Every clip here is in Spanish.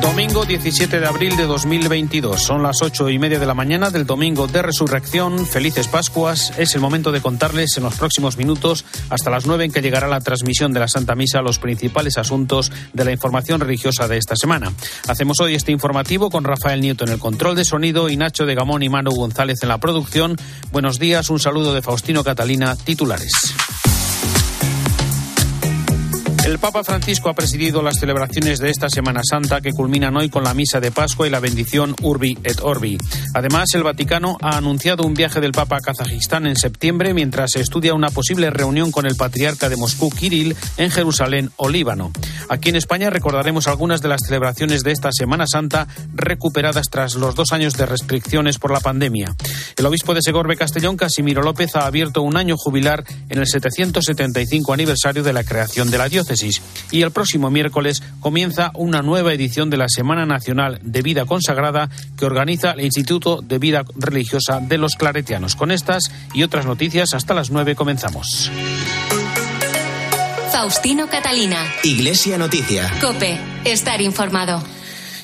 Domingo 17 de abril de 2022. Son las ocho y media de la mañana del domingo de resurrección. Felices Pascuas. Es el momento de contarles en los próximos minutos, hasta las nueve en que llegará la transmisión de la Santa Misa, los principales asuntos de la información religiosa de esta semana. Hacemos hoy este informativo con Rafael Nieto en el control de sonido y Nacho de Gamón y Manu González en la producción. Buenos días, un saludo de Faustino Catalina, titulares. El Papa Francisco ha presidido las celebraciones de esta Semana Santa que culminan hoy con la misa de Pascua y la bendición Urbi et Orbi. Además, el Vaticano ha anunciado un viaje del Papa a Kazajistán en septiembre mientras se estudia una posible reunión con el patriarca de Moscú, Kirill, en Jerusalén o Líbano. Aquí en España recordaremos algunas de las celebraciones de esta Semana Santa recuperadas tras los dos años de restricciones por la pandemia. El obispo de Segorbe Castellón, Casimiro López, ha abierto un año jubilar en el 775 aniversario de la creación de la diócesis y el próximo miércoles comienza una nueva edición de la Semana Nacional de Vida Consagrada que organiza el Instituto de Vida Religiosa de los Claretianos. Con estas y otras noticias, hasta las nueve comenzamos. Faustino Catalina. Iglesia Noticia. Cope, estar informado.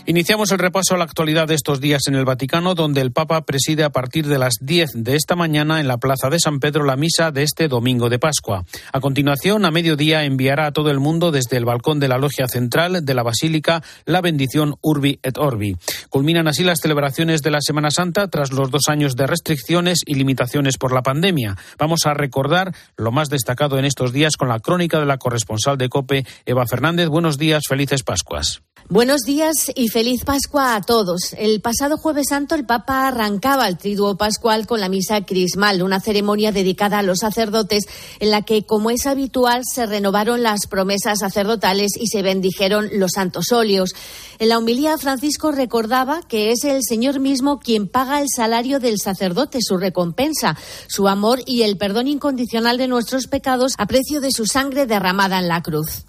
Iniciamos el repaso a la actualidad de estos días en el Vaticano, donde el Papa preside a partir de las 10 de esta mañana en la Plaza de San Pedro la misa de este domingo de Pascua. A continuación, a mediodía, enviará a todo el mundo desde el balcón de la logia central de la Basílica la bendición Urbi et Orbi. Culminan así las celebraciones de la Semana Santa tras los dos años de restricciones y limitaciones por la pandemia. Vamos a recordar lo más destacado en estos días con la crónica de la corresponsal de COPE, Eva Fernández. Buenos días, felices Pascuas. Buenos días y feliz Pascua a todos. El pasado jueves santo el Papa arrancaba el triduo pascual con la misa crismal, una ceremonia dedicada a los sacerdotes en la que, como es habitual, se renovaron las promesas sacerdotales y se bendijeron los santos óleos. En la homilía Francisco recordaba que es el Señor mismo quien paga el salario del sacerdote, su recompensa, su amor y el perdón incondicional de nuestros pecados a precio de su sangre derramada en la cruz.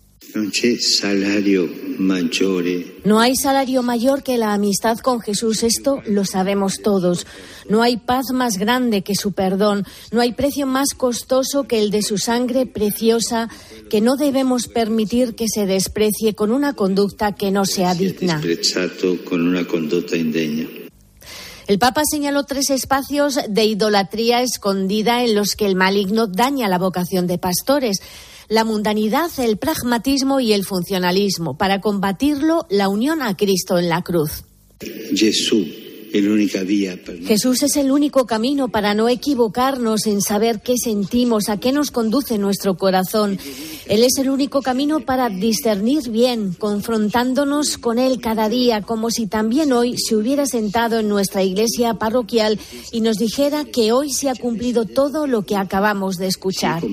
No hay salario mayor que la amistad con Jesús, esto lo sabemos todos. No hay paz más grande que su perdón, no hay precio más costoso que el de su sangre preciosa, que no debemos permitir que se desprecie con una conducta que no sea digna. El Papa señaló tres espacios de idolatría escondida en los que el maligno daña la vocación de pastores la mundanidad, el pragmatismo y el funcionalismo. Para combatirlo, la unión a Cristo en la cruz. Jesús es el único camino para no equivocarnos en saber qué sentimos, a qué nos conduce nuestro corazón. Él es el único camino para discernir bien, confrontándonos con Él cada día, como si también hoy se hubiera sentado en nuestra iglesia parroquial y nos dijera que hoy se ha cumplido todo lo que acabamos de escuchar.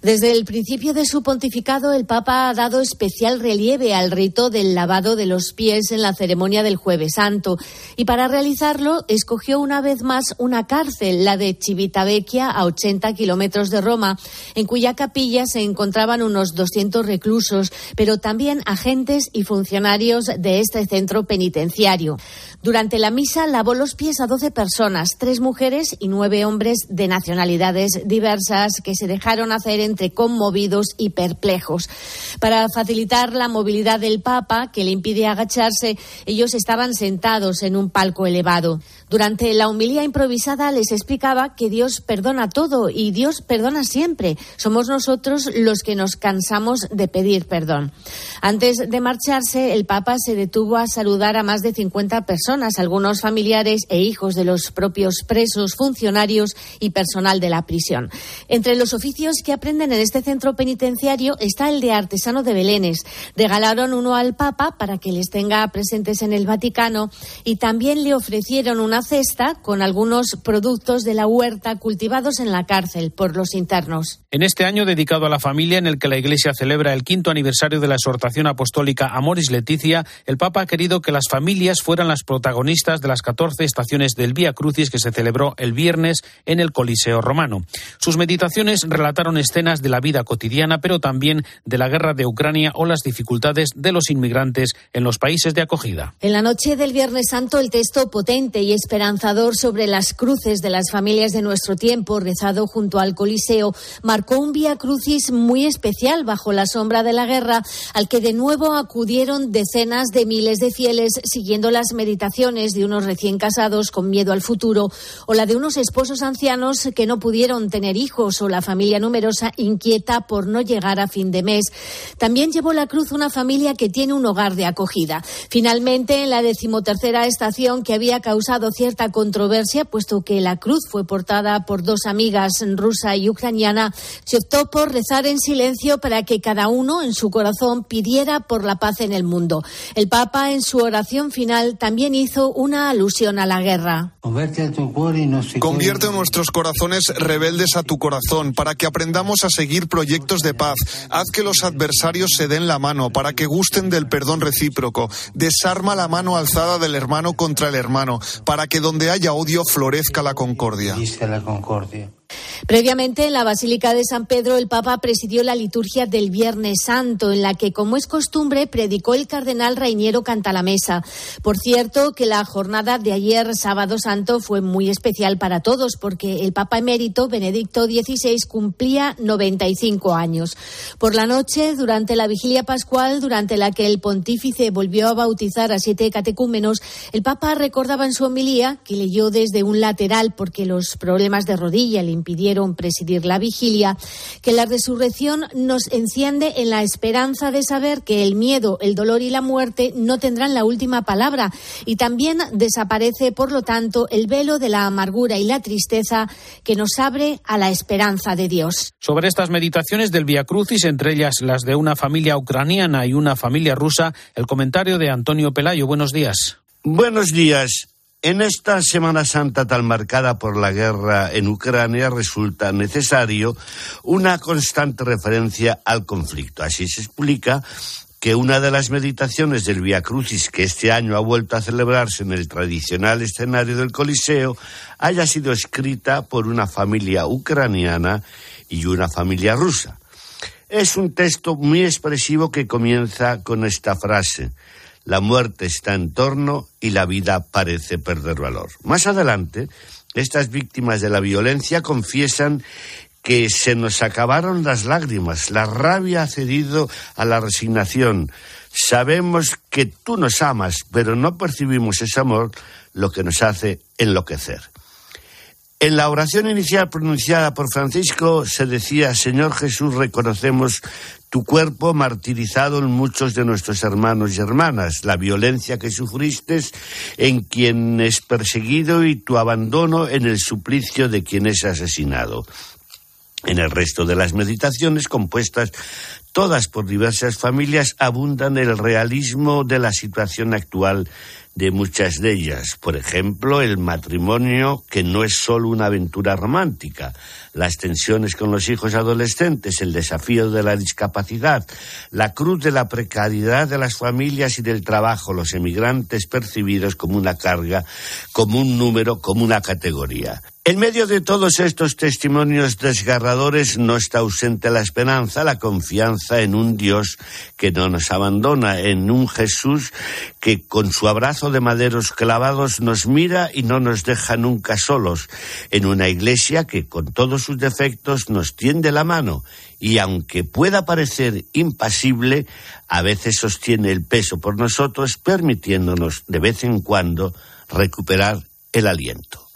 Desde el principio de su pontificado, el Papa ha dado especial relieve al rito del lavado de los pies en la ceremonia del Jueves Santo y para realizarlo escogió una vez más una cárcel, la de Civitavecchia, a 80 kilómetros de Roma, en cuya capilla se encontraban unos 200 reclusos, pero también agentes y funcionarios de este centro penitenciario. Durante la misa lavó los pies a 12 personas, tres mujeres y nueve hombres de nacionalidades diversas que se dejaron hacer entre conmovidos y perplejos. Para facilitar la movilidad del Papa, que le impide agacharse, ellos estaban sentados en un palco elevado. Durante la humilía improvisada les explicaba que Dios perdona todo y Dios perdona siempre. Somos nosotros los que nos cansamos de pedir perdón. Antes de marcharse, el Papa se detuvo a saludar a más de 50 personas, algunos familiares e hijos de los propios presos, funcionarios y personal de la prisión. Entre los oficios que aprenden en este centro penitenciario está el de artesano de Belénes. Regalaron uno al Papa para que les tenga presentes en el Vaticano y también le ofrecieron una cesta con algunos productos de la huerta cultivados en la cárcel por los internos. En este año dedicado a la familia, en el que la Iglesia celebra el quinto aniversario de la exhortación apostólica Amoris Leticia, el Papa ha querido que las familias fueran las protagonistas de las 14 estaciones del Vía Crucis que se celebró el viernes en el Coliseo Romano. Sus meditaciones relataron escenas de la vida cotidiana, pero también de la guerra de Ucrania o las dificultades de los inmigrantes en los países de acogida. En la noche del Viernes Santo, el texto potente y esperanzador sobre las cruces de las familias de nuestro tiempo, rezado junto al Coliseo, marcó un vía crucis muy especial bajo la sombra de la guerra, al que de nuevo acudieron decenas de miles de fieles siguiendo las meditaciones de unos recién casados con miedo al futuro o la de unos esposos ancianos que no pudieron tener hijos o la familia numerosa inquieta por no llegar a fin de mes. También llevó la cruz una familia que tiene un hogar de acogida. Finalmente, en la decimotercera estación que había causado cierta controversia, puesto que la cruz fue portada por dos amigas rusa y ucraniana, se optó por rezar en silencio para que cada uno en su corazón pidiera por la paz en el mundo. El Papa en su oración final también hizo una alusión a la guerra. Convierte nuestros corazones rebeldes a tu corazón para que aprendamos a seguir proyectos de paz. Haz que los adversarios se den la mano para que gusten del perdón recíproco. Desarma la mano alzada del hermano contra el hermano para que donde haya odio florezca la concordia. Previamente, en la Basílica de San Pedro, el Papa presidió la liturgia del Viernes Santo, en la que, como es costumbre, predicó el cardenal Reiniero Cantalamesa. Por cierto, que la jornada de ayer, sábado santo, fue muy especial para todos, porque el Papa emérito, Benedicto XVI, cumplía 95 años. Por la noche, durante la vigilia pascual, durante la que el pontífice volvió a bautizar a siete catecúmenos, el Papa recordaba en su homilía, que leyó desde un lateral porque los problemas de rodilla le impidieron presidir la vigilia, que la resurrección nos enciende en la esperanza de saber que el miedo, el dolor y la muerte no tendrán la última palabra y también desaparece, por lo tanto, el velo de la amargura y la tristeza que nos abre a la esperanza de Dios. Sobre estas meditaciones del Via Crucis, entre ellas las de una familia ucraniana y una familia rusa, el comentario de Antonio Pelayo. Buenos días. Buenos días. En esta Semana Santa tan marcada por la guerra en Ucrania resulta necesario una constante referencia al conflicto. Así se explica que una de las meditaciones del Via Crucis que este año ha vuelto a celebrarse en el tradicional escenario del Coliseo haya sido escrita por una familia ucraniana y una familia rusa. Es un texto muy expresivo que comienza con esta frase la muerte está en torno y la vida parece perder valor. Más adelante, estas víctimas de la violencia confiesan que se nos acabaron las lágrimas, la rabia ha cedido a la resignación. Sabemos que tú nos amas, pero no percibimos ese amor, lo que nos hace enloquecer. En la oración inicial pronunciada por Francisco se decía, Señor Jesús, reconocemos tu cuerpo martirizado en muchos de nuestros hermanos y hermanas, la violencia que sufriste en quien es perseguido y tu abandono en el suplicio de quien es asesinado. En el resto de las meditaciones, compuestas todas por diversas familias, abundan el realismo de la situación actual de muchas de ellas. Por ejemplo, el matrimonio que no es solo una aventura romántica, las tensiones con los hijos adolescentes, el desafío de la discapacidad, la cruz de la precariedad de las familias y del trabajo, los emigrantes percibidos como una carga, como un número, como una categoría. En medio de todos estos testimonios desgarradores no está ausente la esperanza, la confianza en un Dios que no nos abandona, en un Jesús que con su abrazo de maderos clavados nos mira y no nos deja nunca solos, en una iglesia que con todos sus defectos nos tiende la mano y aunque pueda parecer impasible, a veces sostiene el peso por nosotros, permitiéndonos de vez en cuando recuperar el aliento.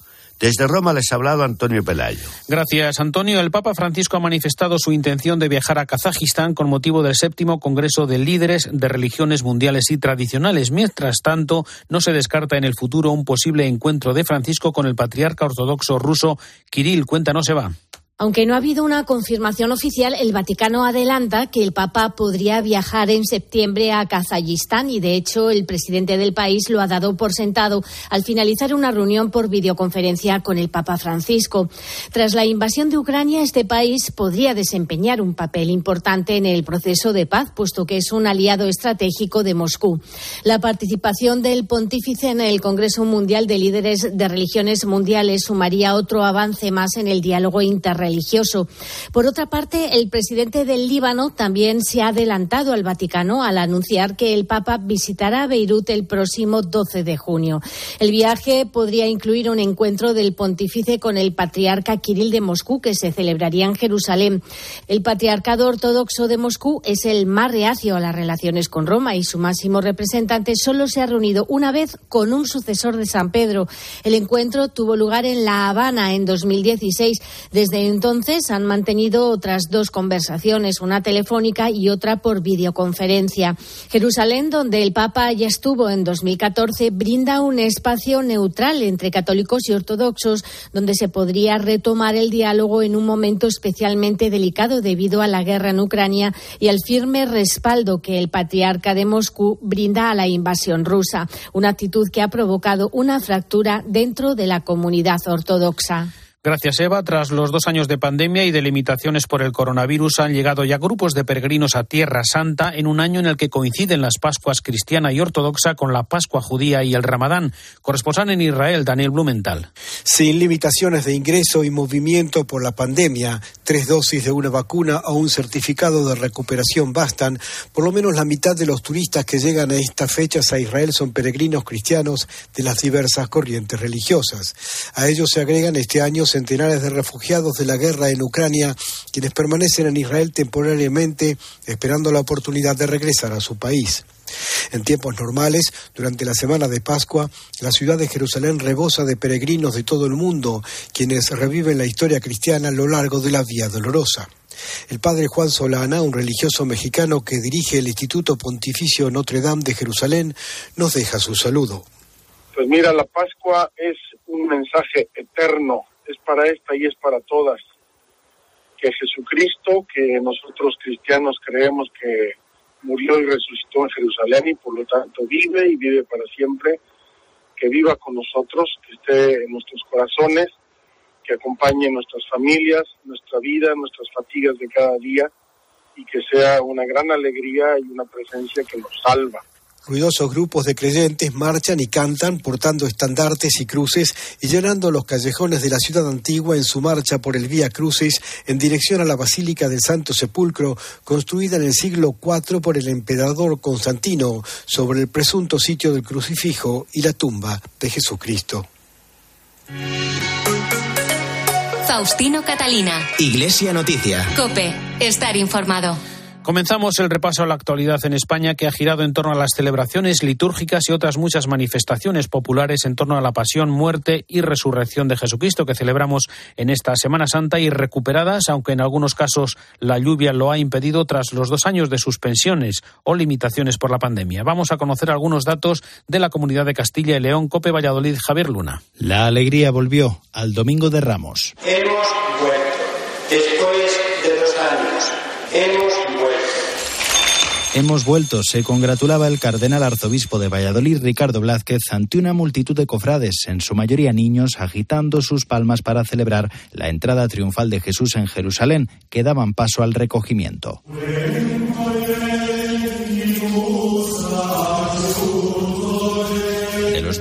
Desde Roma les ha hablado Antonio Pelayo. Gracias, Antonio. El Papa Francisco ha manifestado su intención de viajar a Kazajistán con motivo del séptimo Congreso de Líderes de Religiones Mundiales y Tradicionales. Mientras tanto, no se descarta en el futuro un posible encuentro de Francisco con el patriarca ortodoxo ruso Kirill. Cuéntanos, va. Aunque no ha habido una confirmación oficial, el Vaticano adelanta que el Papa podría viajar en septiembre a Kazajistán y, de hecho, el presidente del país lo ha dado por sentado al finalizar una reunión por videoconferencia con el Papa Francisco. Tras la invasión de Ucrania, este país podría desempeñar un papel importante en el proceso de paz, puesto que es un aliado estratégico de Moscú. La participación del pontífice en el Congreso Mundial de Líderes de Religiones Mundiales sumaría otro avance más en el diálogo internacional religioso. Por otra parte, el presidente del Líbano también se ha adelantado al Vaticano al anunciar que el Papa visitará Beirut el próximo 12 de junio. El viaje podría incluir un encuentro del pontífice con el patriarca Kirill de Moscú que se celebraría en Jerusalén. El patriarcado ortodoxo de Moscú es el más reacio a las relaciones con Roma y su máximo representante solo se ha reunido una vez con un sucesor de San Pedro. El encuentro tuvo lugar en La Habana en 2016. Desde entonces han mantenido otras dos conversaciones, una telefónica y otra por videoconferencia. Jerusalén, donde el Papa ya estuvo en 2014, brinda un espacio neutral entre católicos y ortodoxos, donde se podría retomar el diálogo en un momento especialmente delicado debido a la guerra en Ucrania y al firme respaldo que el patriarca de Moscú brinda a la invasión rusa, una actitud que ha provocado una fractura dentro de la comunidad ortodoxa. Gracias, Eva. Tras los dos años de pandemia y de limitaciones por el coronavirus, han llegado ya grupos de peregrinos a Tierra Santa en un año en el que coinciden las Pascuas cristiana y ortodoxa con la Pascua judía y el Ramadán. Corresponsal en Israel, Daniel Blumenthal. Sin limitaciones de ingreso y movimiento por la pandemia, tres dosis de una vacuna o un certificado de recuperación bastan. Por lo menos la mitad de los turistas que llegan a estas fechas a Israel son peregrinos cristianos de las diversas corrientes religiosas. A ellos se agregan este año centenares de refugiados de la guerra en Ucrania, quienes permanecen en Israel temporariamente esperando la oportunidad de regresar a su país. En tiempos normales, durante la semana de Pascua, la ciudad de Jerusalén rebosa de peregrinos de todo el mundo, quienes reviven la historia cristiana a lo largo de la Vía Dolorosa. El padre Juan Solana, un religioso mexicano que dirige el Instituto Pontificio Notre Dame de Jerusalén, nos deja su saludo. Pues mira, la Pascua es un mensaje eterno es para esta y es para todas. Que Jesucristo, que nosotros cristianos creemos que murió y resucitó en Jerusalén y por lo tanto vive y vive para siempre, que viva con nosotros, que esté en nuestros corazones, que acompañe nuestras familias, nuestra vida, nuestras fatigas de cada día y que sea una gran alegría y una presencia que nos salva. Ruidosos grupos de creyentes marchan y cantan portando estandartes y cruces y llenando los callejones de la ciudad antigua en su marcha por el Vía Crucis en dirección a la Basílica del Santo Sepulcro, construida en el siglo IV por el emperador Constantino sobre el presunto sitio del crucifijo y la tumba de Jesucristo. Faustino Catalina. Iglesia Noticia. Cope. Estar informado. Comenzamos el repaso a la actualidad en España que ha girado en torno a las celebraciones litúrgicas y otras muchas manifestaciones populares en torno a la pasión, muerte y resurrección de Jesucristo que celebramos en esta Semana Santa y recuperadas, aunque en algunos casos la lluvia lo ha impedido tras los dos años de suspensiones o limitaciones por la pandemia. Vamos a conocer algunos datos de la comunidad de Castilla y León, Cope Valladolid, Javier Luna. La alegría volvió al Domingo de Ramos. Hemos vuelto. Después de dos años. Hemos Hemos vuelto, se congratulaba el cardenal arzobispo de Valladolid, Ricardo Blázquez, ante una multitud de cofrades, en su mayoría niños, agitando sus palmas para celebrar la entrada triunfal de Jesús en Jerusalén, que daban paso al recogimiento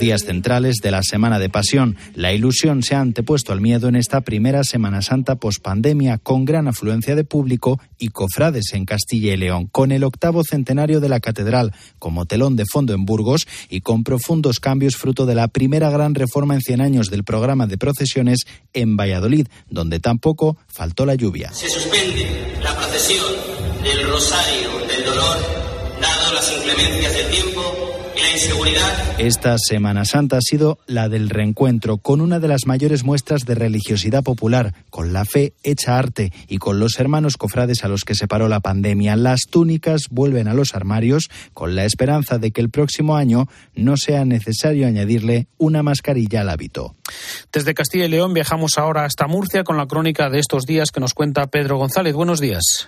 días centrales de la Semana de Pasión. La ilusión se ha antepuesto al miedo en esta primera Semana Santa pospandemia, con gran afluencia de público y cofrades en Castilla y León, con el octavo centenario de la Catedral como telón de fondo en Burgos y con profundos cambios fruto de la primera gran reforma en 100 años del programa de procesiones en Valladolid, donde tampoco faltó la lluvia. Se suspende la procesión del Rosario del Dolor, dado las inclemencias del tiempo esta Semana Santa ha sido la del reencuentro con una de las mayores muestras de religiosidad popular, con la fe hecha arte y con los hermanos cofrades a los que separó la pandemia. Las túnicas vuelven a los armarios con la esperanza de que el próximo año no sea necesario añadirle una mascarilla al hábito. Desde Castilla y León viajamos ahora hasta Murcia con la crónica de estos días que nos cuenta Pedro González. Buenos días.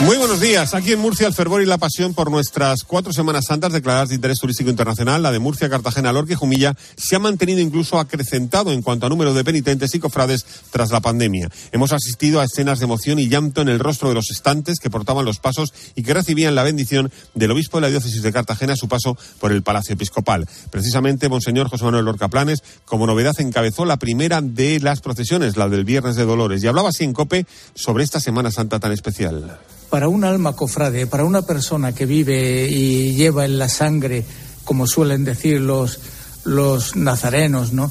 Muy buenos días. Aquí en Murcia el fervor y la pasión por nuestras cuatro Semanas Santas declaradas de interés turístico internacional, la de Murcia, Cartagena, Lorca y Jumilla, se ha mantenido incluso acrecentado en cuanto a número de penitentes y cofrades tras la pandemia. Hemos asistido a escenas de emoción y llanto en el rostro de los estantes que portaban los pasos y que recibían la bendición del obispo de la diócesis de Cartagena a su paso por el Palacio Episcopal. Precisamente, Monseñor José Manuel Lorca Planes, como novedad, encabezó la primera de las procesiones, la del Viernes de Dolores, y hablaba así en COPE sobre esta Semana Santa tan especial para un alma cofrade, para una persona que vive y lleva en la sangre, como suelen decir los, los nazarenos, ¿no?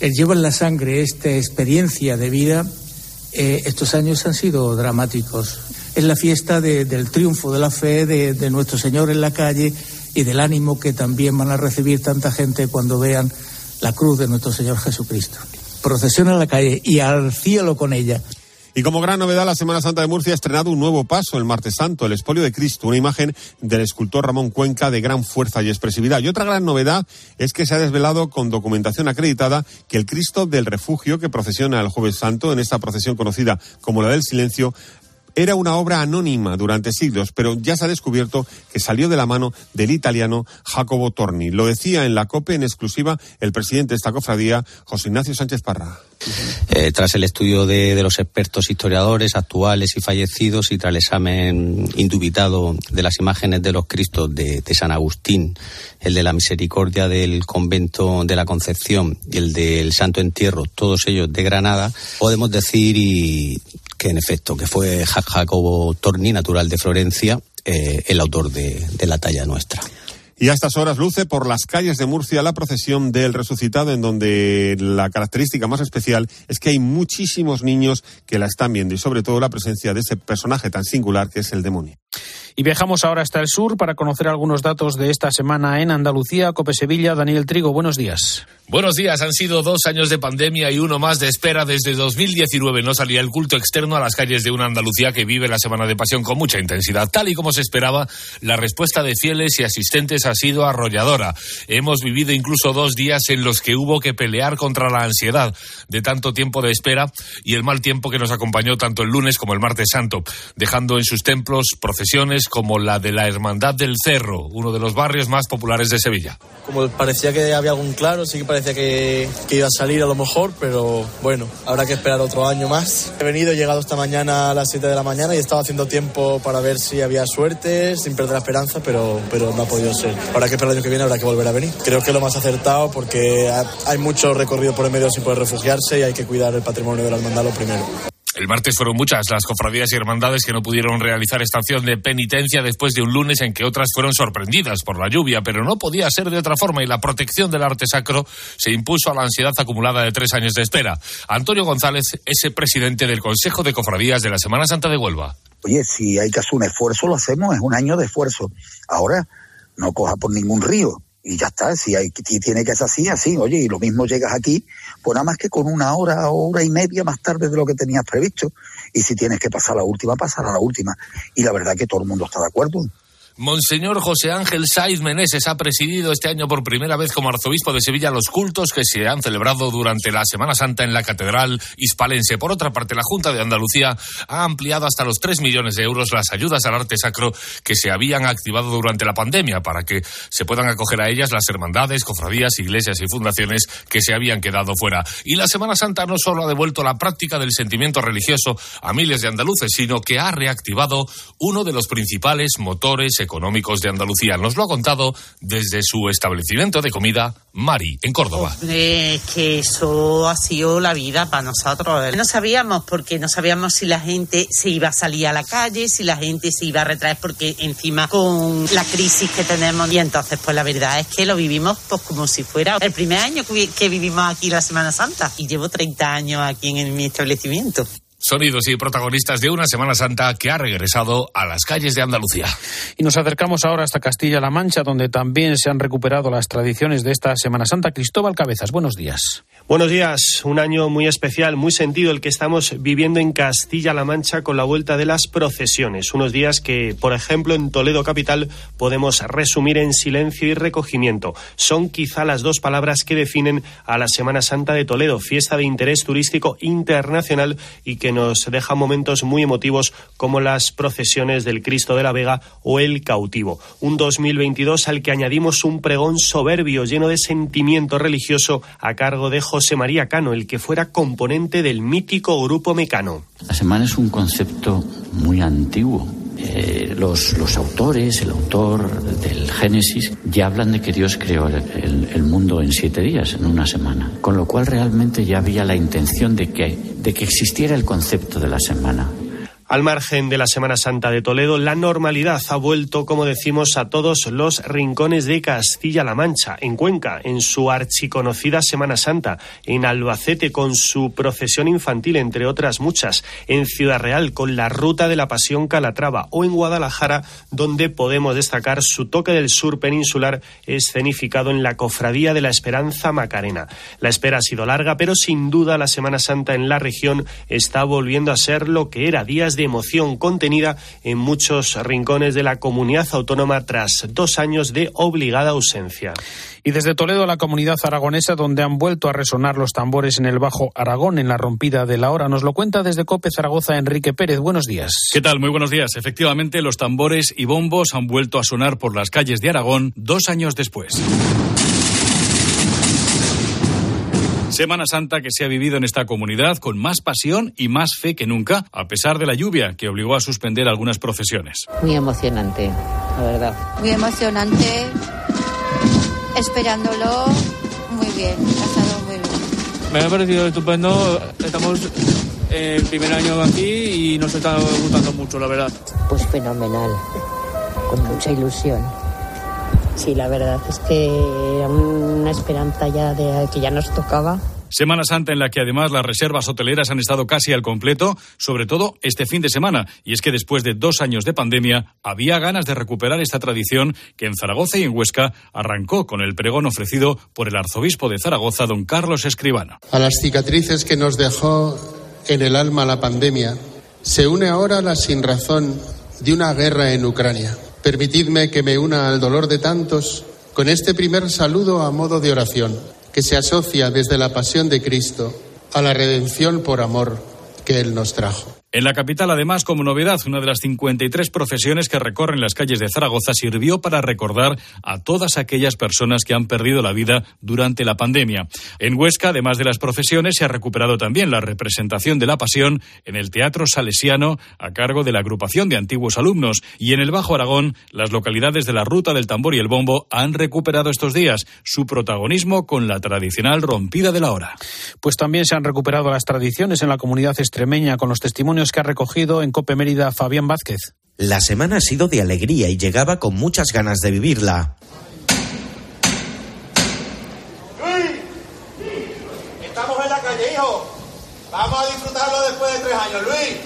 Lleva en la sangre esta experiencia de vida. Eh, estos años han sido dramáticos. Es la fiesta del triunfo de la fe de, de nuestro Señor en la calle y del ánimo que también van a recibir tanta gente cuando vean la cruz de nuestro Señor Jesucristo. Procesión en la calle y al cielo con ella. Y como gran novedad, la Semana Santa de Murcia ha estrenado un nuevo paso el martes santo, el espolio de Cristo, una imagen del escultor Ramón Cuenca de gran fuerza y expresividad. Y otra gran novedad es que se ha desvelado con documentación acreditada que el Cristo del Refugio, que procesiona el Jueves Santo en esta procesión conocida como la del Silencio, era una obra anónima durante siglos, pero ya se ha descubierto que salió de la mano del italiano Jacobo Torni. Lo decía en la COPE en exclusiva el presidente de esta cofradía, José Ignacio Sánchez Parra. Eh, tras el estudio de, los expertos historiadores actuales y fallecidos y tras el examen indubitado de las imágenes de los Cristos de, San Agustín, el de la Misericordia del Convento de la Concepción y el del Santo Entierro, todos ellos de Granada, podemos decir y que en efecto, que fue Jacobo Torni, natural de Florencia, eh, el autor de la talla nuestra. Y a estas horas luce por las calles de Murcia la procesión del resucitado, en donde la característica más especial es que hay muchísimos niños que la están viendo y sobre todo la presencia de ese personaje tan singular que es el demonio. Y viajamos ahora hasta el sur para conocer algunos datos de esta semana en Andalucía. Cope Sevilla, Daniel Trigo, buenos días. Buenos días, han sido dos años de pandemia y uno más de espera. Desde 2019 no salía el culto externo a las calles de una Andalucía que vive la Semana de Pasión con mucha intensidad. Tal y como se esperaba, la respuesta de fieles y asistentes ha sido arrolladora. Hemos vivido incluso dos días en los que hubo que pelear contra la ansiedad de tanto tiempo de espera y el mal tiempo que nos acompañó tanto el lunes como el martes santo, dejando en sus templos procesiones como la de la Hermandad del Cerro, uno de los barrios más populares de Sevilla. Como parecía que había algún claro, sí que parecía que, iba a salir a lo mejor, pero bueno, habrá que esperar otro año más. He venido, he llegado esta mañana a las 7 de la mañana y he estado haciendo tiempo para ver si había suerte, sin perder la esperanza, pero, pero no ha podido ser. Habrá que esperar el año que viene, habrá que volver a venir. Creo que lo más acertado porque hay mucho recorrido por el medio sin poder refugiarse y hay que cuidar el patrimonio de la hermandad lo primero. El martes fueron muchas las cofradías y hermandades que no pudieron realizar esta acción de penitencia después de un lunes en que otras fueron sorprendidas por la lluvia, pero no podía ser de otra forma y la protección del arte sacro se impuso a la ansiedad acumulada de tres años de espera. Antonio González es el presidente del Consejo de Cofradías de la Semana Santa de Huelva. Oye, si hay que hacer un esfuerzo, lo hacemos, es un año de esfuerzo. Ahora, no coja por ningún río y ya está, si, hay, si tiene que ser así, así, oye, y lo mismo llegas aquí, pues nada más que con una hora hora y media más tarde de lo que tenías previsto, y si tienes que pasar la última, pasar a la última. Y la verdad que todo el mundo está de acuerdo. Monseñor José Ángel Saiz Meneses ha presidido este año por primera vez como arzobispo de Sevilla los cultos que se han celebrado durante la Semana Santa en la Catedral Hispalense. Por otra parte, la Junta de Andalucía ha ampliado hasta los 3 millones de euros las ayudas al arte sacro que se habían activado durante la pandemia para que se puedan acoger a ellas las hermandades, cofradías, iglesias y fundaciones que se habían quedado fuera. Y la Semana Santa no solo ha devuelto la práctica del sentimiento religioso a miles de andaluces, sino que ha reactivado uno de los principales motores económicos de Andalucía. Nos lo ha contado desde su establecimiento de comida Mari, en Córdoba. Es que eso ha sido la vida para nosotros. No sabíamos porque no sabíamos si la gente se iba a salir a la calle, si la gente se iba a retraer porque encima con la crisis que tenemos y entonces pues la verdad es que lo vivimos pues como si fuera el primer año que vivimos aquí la Semana Santa y llevo 30 años aquí en mi establecimiento sonidos y protagonistas de una Semana Santa que ha regresado a las calles de Andalucía. Y nos acercamos ahora hasta Castilla-La Mancha, donde también se han recuperado las tradiciones de esta Semana Santa. Cristóbal Cabezas, buenos días. Buenos días, un año muy especial, muy sentido el que estamos viviendo en Castilla-La Mancha con la vuelta de las procesiones. Unos días que, por ejemplo, en Toledo capital podemos resumir en silencio y recogimiento. Son quizá las dos palabras que definen a la Semana Santa de Toledo, fiesta de interés turístico internacional y que nos deja momentos muy emotivos como las procesiones del Cristo de la Vega o el cautivo. Un 2022 al que añadimos un pregón soberbio lleno de sentimiento religioso a cargo de José María Cano, el que fuera componente del mítico grupo Mecano. La semana es un concepto muy antiguo. Eh, los, los, autores, el autor del Génesis, ya hablan de que Dios creó el, mundo en siete días, en una semana. Con lo cual realmente ya había la intención de que, de que existiera el concepto de la semana. Al margen de la Semana Santa de Toledo, la normalidad ha vuelto, como decimos, a todos los rincones de Castilla-La Mancha, en Cuenca, en su archiconocida Semana Santa, en Albacete con su procesión infantil, entre otras muchas, en Ciudad Real con la Ruta de la Pasión Calatrava o en Guadalajara, donde podemos destacar su toque del sur peninsular escenificado en la Cofradía de la Esperanza Macarena. La espera ha sido larga, pero sin duda la Semana Santa en la región está volviendo a ser lo que era días de emoción contenida en muchos rincones de la comunidad autónoma tras dos años de obligada ausencia. Y desde Toledo, la comunidad aragonesa, donde han vuelto a resonar los tambores en el Bajo Aragón, en la rompida de la hora. Nos lo cuenta desde Cope Zaragoza Enrique Pérez. Buenos días. ¿Qué tal? Muy buenos días. Efectivamente, los tambores y bombos han vuelto a sonar por las calles de Aragón dos años después. Semana Santa que se ha vivido en esta comunidad con más pasión y más fe que nunca, a pesar de la lluvia que obligó a suspender algunas procesiones. Muy emocionante, la verdad. Muy emocionante, esperándolo muy bien, ha estado muy bien. Me ha parecido estupendo, estamos el primer año aquí y nos está gustando mucho, la verdad. Pues fenomenal, con mucha ilusión. Sí, la verdad es que era una esperanza ya de que ya nos tocaba. Semana Santa en la que además las reservas hoteleras han estado casi al completo, sobre todo este fin de semana. Y es que después de dos años de pandemia había ganas de recuperar esta tradición que en Zaragoza y en Huesca arrancó con el pregón ofrecido por el arzobispo de Zaragoza, don Carlos Escribano. A las cicatrices que nos dejó en el alma la pandemia, se une ahora la sinrazón de una guerra en Ucrania. Permitidme que me una al dolor de tantos con este primer saludo a modo de oración, que se asocia desde la pasión de Cristo a la redención por amor que Él nos trajo. En la capital, además, como novedad, una de las 53 profesiones que recorren las calles de Zaragoza sirvió para recordar a todas aquellas personas que han perdido la vida durante la pandemia. En Huesca, además de las profesiones, se ha recuperado también la representación de la Pasión en el Teatro Salesiano a cargo de la agrupación de antiguos alumnos. Y en el Bajo Aragón, las localidades de la Ruta del Tambor y el Bombo han recuperado estos días su protagonismo con la tradicional rompida de la hora. Pues también se han recuperado las tradiciones en la comunidad extremeña con los testimonios que ha recogido en Cope Mérida Fabián Vázquez. La semana ha sido de alegría y llegaba con muchas ganas de vivirla. Estamos en la calle, hijo. Vamos a disfrutarlo después de tres años, Luis.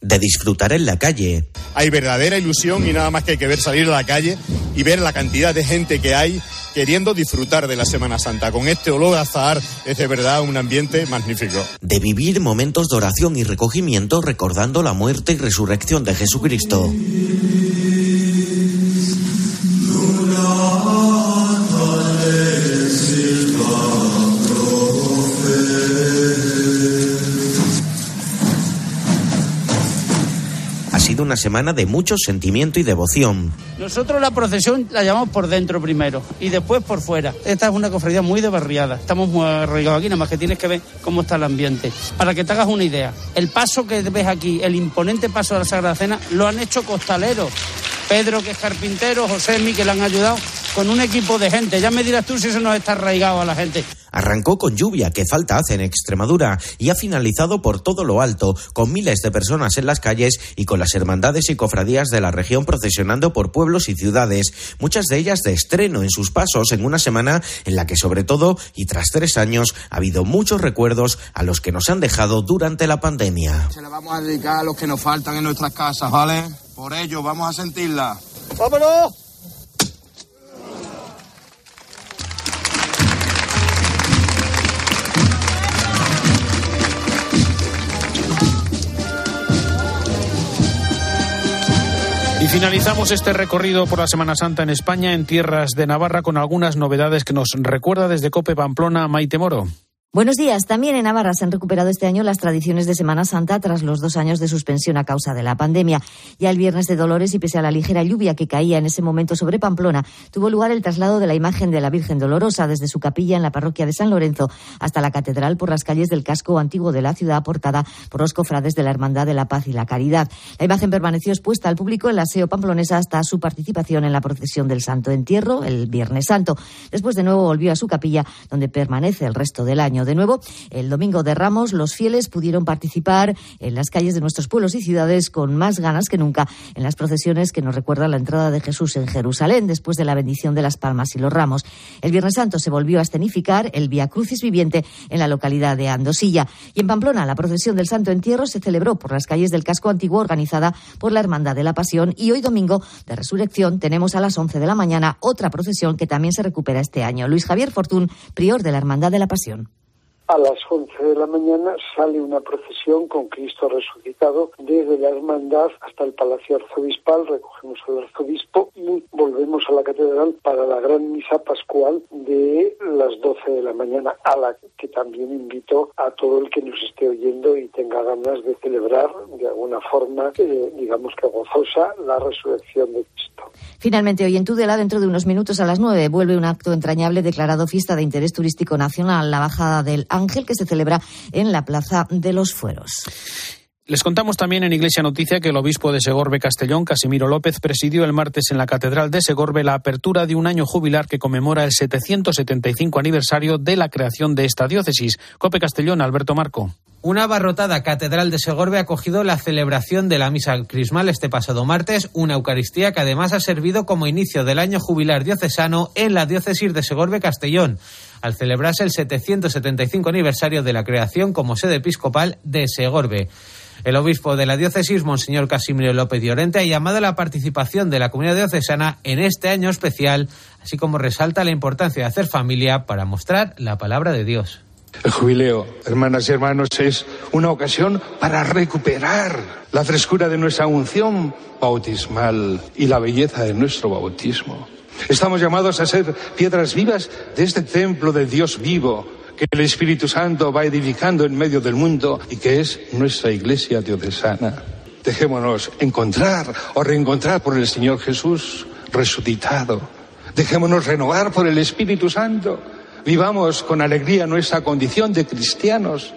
De disfrutar en la calle. Hay verdadera ilusión y nada más que hay que ver salir a la calle y ver la cantidad de gente que hay queriendo disfrutar de la Semana Santa. Con este olor a azahar es de verdad un ambiente magnífico. De vivir momentos de oración y recogimiento recordando la muerte y resurrección de Jesucristo. Semana de mucho sentimiento y devoción. Nosotros la procesión la llamamos por dentro primero y después por fuera. Esta es una cofradía muy de barriada. Estamos muy arraigados aquí, nada más que tienes que ver cómo está el ambiente. Para que te hagas una idea, el paso que ves aquí, el imponente paso de la Sagrada Cena, lo han hecho costaleros. Pedro, que es carpintero, José que le han ayudado, con un equipo de gente. Ya me dirás tú si eso no está arraigado a la gente. Arrancó con lluvia, que falta hace en Extremadura, y ha finalizado por todo lo alto, con miles de personas en las calles y con las hermandades y cofradías de la región procesionando por pueblos y ciudades, muchas de ellas de estreno en sus pasos en una semana en la que sobre todo, y tras tres años, ha habido muchos recuerdos a los que nos han dejado durante la pandemia. Se la vamos a dedicar a los que nos faltan en nuestras casas, ¿vale? Por ello, vamos a sentirla. ¡Vámonos! Finalizamos este recorrido por la Semana Santa en España, en tierras de Navarra, con algunas novedades que nos recuerda desde Cope Pamplona Maite Moro. Buenos días. También en Navarra se han recuperado este año las tradiciones de Semana Santa tras los dos años de suspensión a causa de la pandemia. Ya el viernes de Dolores y pese a la ligera lluvia que caía en ese momento sobre Pamplona, tuvo lugar el traslado de la imagen de la Virgen Dolorosa desde su capilla en la parroquia de San Lorenzo hasta la catedral por las calles del casco antiguo de la ciudad aportada por los cofrades de la Hermandad de la Paz y la Caridad. La imagen permaneció expuesta al público en la SEO pamplonesa hasta su participación en la procesión del Santo Entierro el Viernes Santo. Después de nuevo volvió a su capilla donde permanece el resto del año. De nuevo, el domingo de Ramos, los fieles pudieron participar en las calles de nuestros pueblos y ciudades con más ganas que nunca en las procesiones que nos recuerdan la entrada de Jesús en Jerusalén después de la bendición de las palmas y los ramos. El Viernes Santo se volvió a escenificar el Via Crucis viviente en la localidad de Andosilla. Y en Pamplona, la procesión del Santo Entierro se celebró por las calles del casco antiguo organizada por la Hermandad de la Pasión y hoy domingo de Resurrección tenemos a las 11 de la mañana otra procesión que también se recupera este año. Luis Javier Fortún, prior de la Hermandad de la Pasión. A las 11 de la mañana sale una procesión con Cristo resucitado desde la hermandad hasta el Palacio Arzobispal, recogemos al arzobispo y volvemos a la catedral para la gran misa pascual de las 12 de la mañana, a la que también invito a todo el que nos esté oyendo y tenga ganas de celebrar de alguna forma, eh, digamos que gozosa, la resurrección de Cristo. Finalmente, hoy en Tudela, dentro de unos minutos a las 9, vuelve un acto entrañable declarado fiesta de interés turístico nacional, la bajada del Ángel, que se celebra en la Plaza de los Fueros. Les contamos también en Iglesia Noticia que el obispo de Segorbe Castellón, Casimiro López, presidió el martes en la Catedral de Segorbe la apertura de un año jubilar que conmemora el 775 aniversario de la creación de esta diócesis. Cope Castellón, Alberto Marco. Una abarrotada Catedral de Segorbe ha acogido la celebración de la misa crismal este pasado martes, una Eucaristía que además ha servido como inicio del año jubilar diocesano en la diócesis de Segorbe Castellón, al celebrarse el 775 aniversario de la creación como sede episcopal de Segorbe. El obispo de la diócesis, Monseñor Casimiro López Llorente, ha llamado a la participación de la comunidad diocesana en este año especial, así como resalta la importancia de hacer familia para mostrar la palabra de Dios. El jubileo, hermanas y hermanos, es una ocasión para recuperar la frescura de nuestra unción bautismal y la belleza de nuestro bautismo. Estamos llamados a ser piedras vivas de este templo de Dios vivo que el Espíritu Santo va edificando en medio del mundo y que es nuestra iglesia diocesana. Dejémonos encontrar o reencontrar por el Señor Jesús resucitado. Dejémonos renovar por el Espíritu Santo Vivamos con alegría nuestra condición de cristianos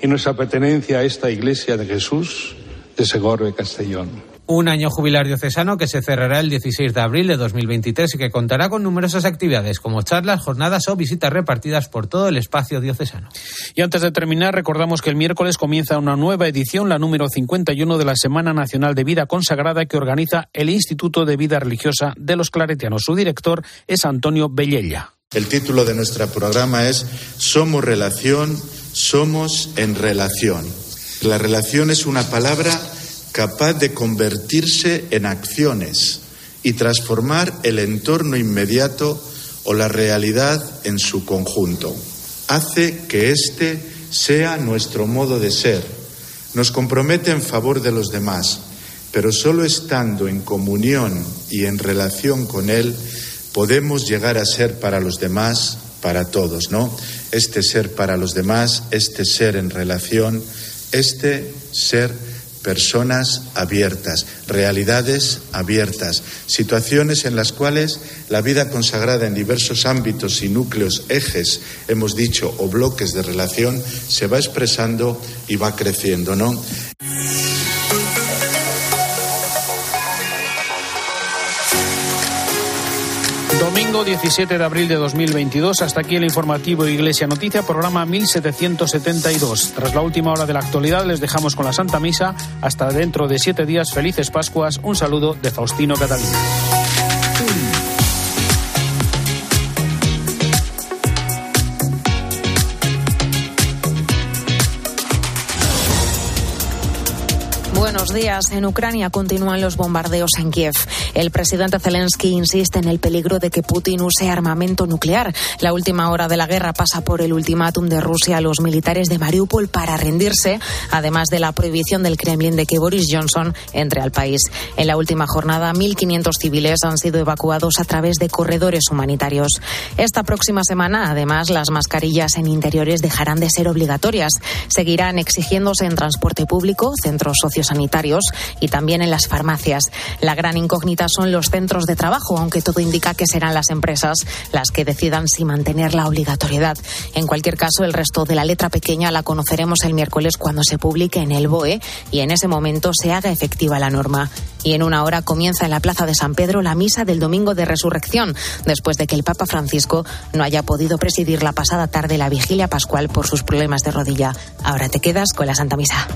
y nuestra pertenencia a esta iglesia de Jesús de Segorbe Castellón. Un año jubilar diocesano que se cerrará el 16 de abril de 2023 y que contará con numerosas actividades como charlas, jornadas o visitas repartidas por todo el espacio diocesano. Y antes de terminar, recordamos que el miércoles comienza una nueva edición, la número 51 de la Semana Nacional de Vida Consagrada que organiza el Instituto de Vida Religiosa de los Claretianos. Su director es Antonio Bellella. El título de nuestro programa es Somos relación, somos en relación. La relación es una palabra capaz de convertirse en acciones y transformar el entorno inmediato o la realidad en su conjunto. Hace que este sea nuestro modo de ser. Nos compromete en favor de los demás, pero solo estando en comunión y en relación con Él podemos llegar a ser para los demás, para todos, ¿no? Este ser para los demás, este ser en relación, este ser personas abiertas, realidades abiertas, situaciones en las cuales la vida consagrada en diversos ámbitos y núcleos, ejes, hemos dicho, o bloques de relación, se va expresando y va creciendo, ¿no? 17 de abril de 2022. Hasta aquí el informativo Iglesia Noticia, programa 1772. Tras la última hora de la actualidad, les dejamos con la Santa Misa. Hasta dentro de siete días. Felices Pascuas. Un saludo de Faustino Catalina. Días. En Ucrania continúan los bombardeos en Kiev. El presidente Zelensky insiste en el peligro de que Putin use armamento nuclear. La última hora de la guerra pasa por el ultimátum de Rusia a los militares de Mariupol para rendirse, además de la prohibición del Kremlin de que Boris Johnson entre al país. En la última jornada, 1.500 civiles han sido evacuados a través de corredores humanitarios. Esta próxima semana, además, las mascarillas en interiores dejarán de ser obligatorias. Seguirán exigiéndose en transporte público, centros sociosanitarios y también en las farmacias. La gran incógnita son los centros de trabajo, aunque todo indica que serán las empresas las que decidan si mantener la obligatoriedad. En cualquier caso, el resto de la letra pequeña la conoceremos el miércoles cuando se publique en el BOE y en ese momento se haga efectiva la norma. Y en una hora comienza en la Plaza de San Pedro la misa del Domingo de Resurrección, después de que el Papa Francisco no haya podido presidir la pasada tarde la vigilia pascual por sus problemas de rodilla. Ahora te quedas con la Santa Misa.